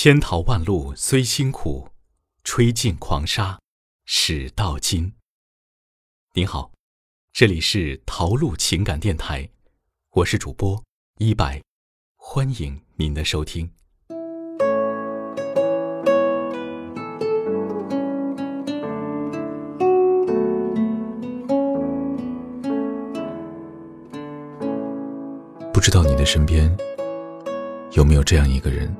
千淘万漉虽辛苦，吹尽狂沙始到金。您好，这里是陶路情感电台，我是主播一白，欢迎您的收听。不知道你的身边有没有这样一个人？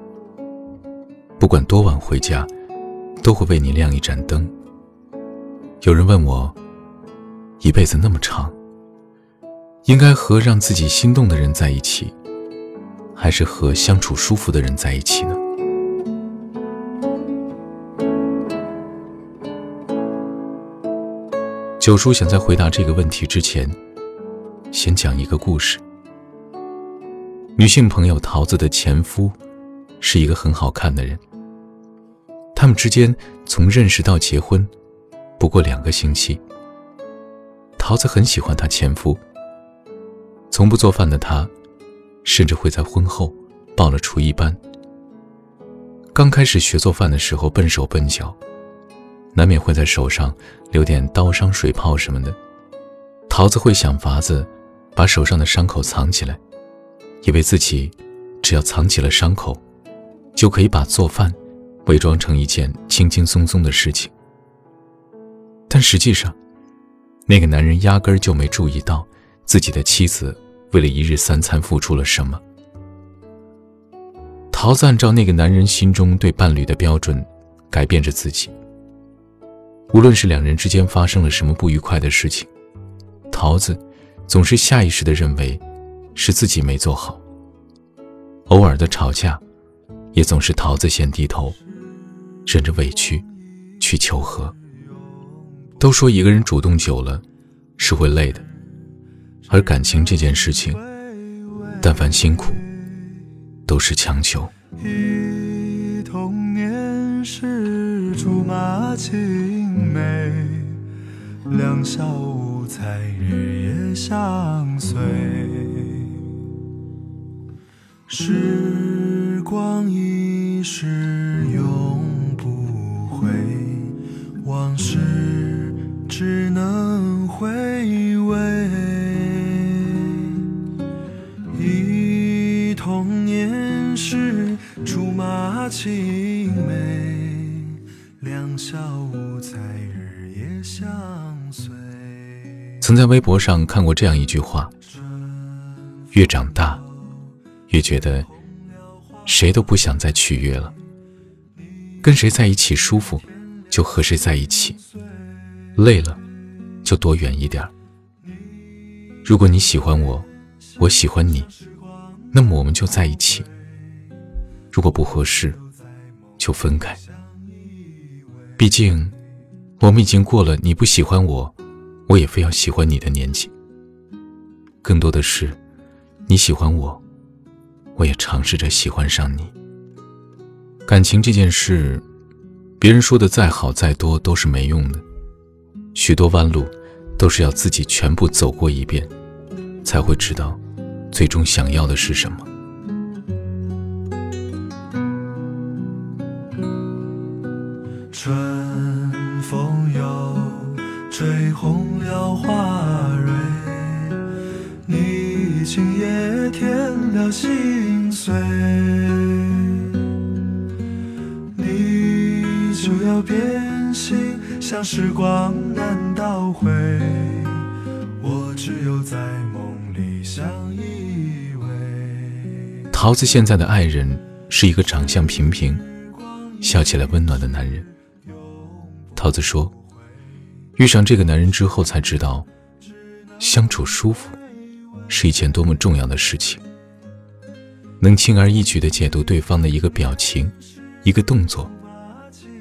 不管多晚回家，都会为你亮一盏灯。有人问我，一辈子那么长，应该和让自己心动的人在一起，还是和相处舒服的人在一起呢？九叔想在回答这个问题之前，先讲一个故事。女性朋友桃子的前夫，是一个很好看的人。他们之间从认识到结婚，不过两个星期。桃子很喜欢她前夫。从不做饭的她，甚至会在婚后报了厨艺班。刚开始学做饭的时候笨手笨脚，难免会在手上留点刀伤、水泡什么的。桃子会想法子把手上的伤口藏起来，以为自己只要藏起了伤口，就可以把做饭。伪装成一件轻轻松松的事情，但实际上，那个男人压根儿就没注意到自己的妻子为了一日三餐付出了什么。桃子按照那个男人心中对伴侣的标准改变着自己。无论是两人之间发生了什么不愉快的事情，桃子总是下意识的认为是自己没做好。偶尔的吵架，也总是桃子先低头。忍着委屈，去求和。都说一个人主动久了，是会累的，而感情这件事情，但凡辛苦，都是强求。忆童年时竹马青梅，两小无猜日夜相随。曾在微博上看过这样一句话：越长大，越觉得谁都不想再取悦了，跟谁在一起舒服。就和谁在一起，累了就躲远一点。如果你喜欢我，我喜欢你，那么我们就在一起；如果不合适，就分开。毕竟，我们已经过了你不喜欢我，我也非要喜欢你的年纪。更多的是，你喜欢我，我也尝试着喜欢上你。感情这件事。别人说的再好再多都是没用的，许多弯路都是要自己全部走过一遍，才会知道最终想要的是什么。心碎。你就要变心，像时光难倒回。我只有在梦里相依偎。桃子现在的爱人是一个长相平平、笑起来温暖的男人。桃子说，遇上这个男人之后才知道，相处舒服是一件多么重要的事情。能轻而易举地解读对方的一个表情、一个动作。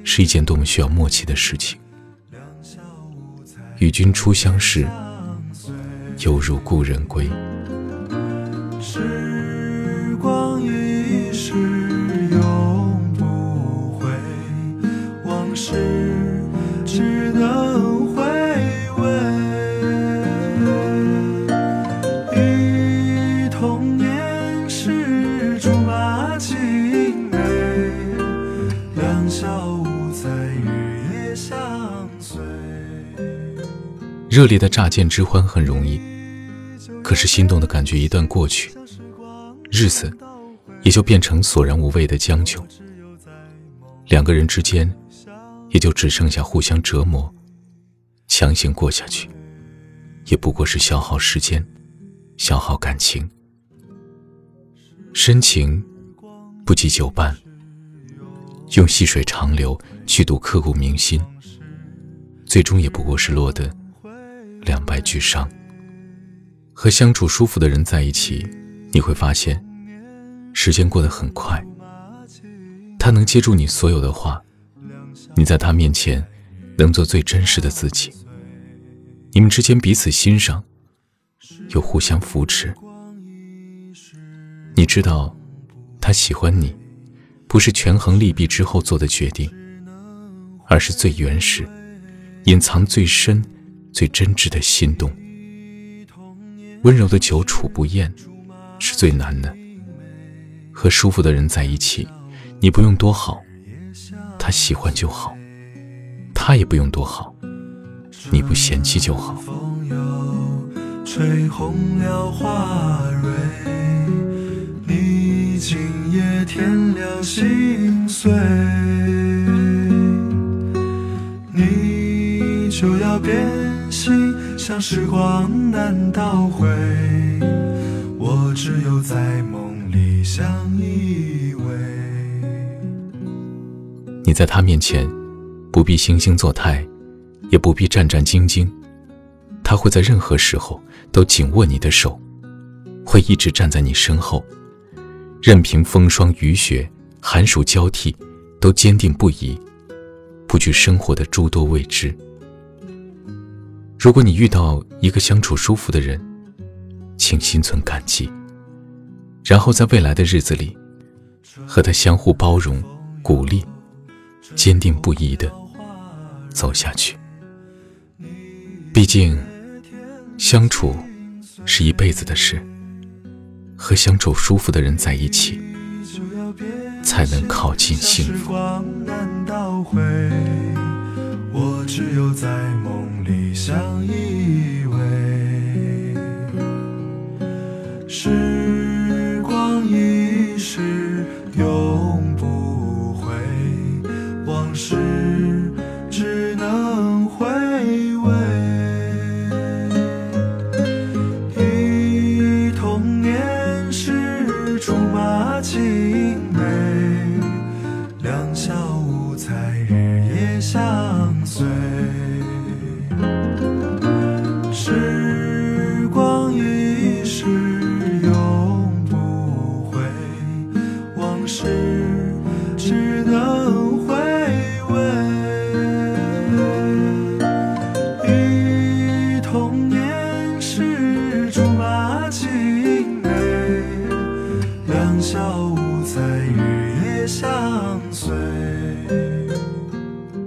是一件多么需要默契的事情。与君初相识，犹如故人归。时光一逝永不回，往事热烈的乍见之欢很容易，可是心动的感觉一旦过去，日子也就变成索然无味的将就。两个人之间，也就只剩下互相折磨，强行过下去，也不过是消耗时间，消耗感情。深情不及久伴，用细水长流去赌刻骨铭心，最终也不过是落得两败俱伤。和相处舒服的人在一起，你会发现，时间过得很快。他能接住你所有的话，你在他面前能做最真实的自己。你们之间彼此欣赏，又互相扶持。你知道，他喜欢你，不是权衡利弊之后做的决定，而是最原始、隐藏最深、最真挚的心动。温柔的久处不厌，是最难的。和舒服的人在一起。你不用多好，他喜欢就好；他也不用多好，你不嫌弃就好。风又吹红了花蕊，你今夜添了心碎，变心，像时光难倒回，我只有在梦里相依偎。你在他面前，不必惺惺作态，也不必战战兢兢，他会在任何时候都紧握你的手，会一直站在你身后，任凭风霜雨雪、寒暑交替，都坚定不移，不惧生活的诸多未知。如果你遇到一个相处舒服的人，请心存感激，然后在未来的日子里，和他相互包容、鼓励。坚定不移的走下去。毕竟，相处是一辈子的事，和相处舒服的人在一起，才能靠近幸福。只有在梦里相依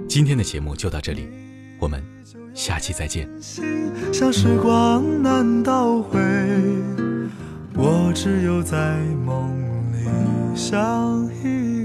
今天的节目就到这里，我们下期再见。像时光难倒回，我只有在梦里相依。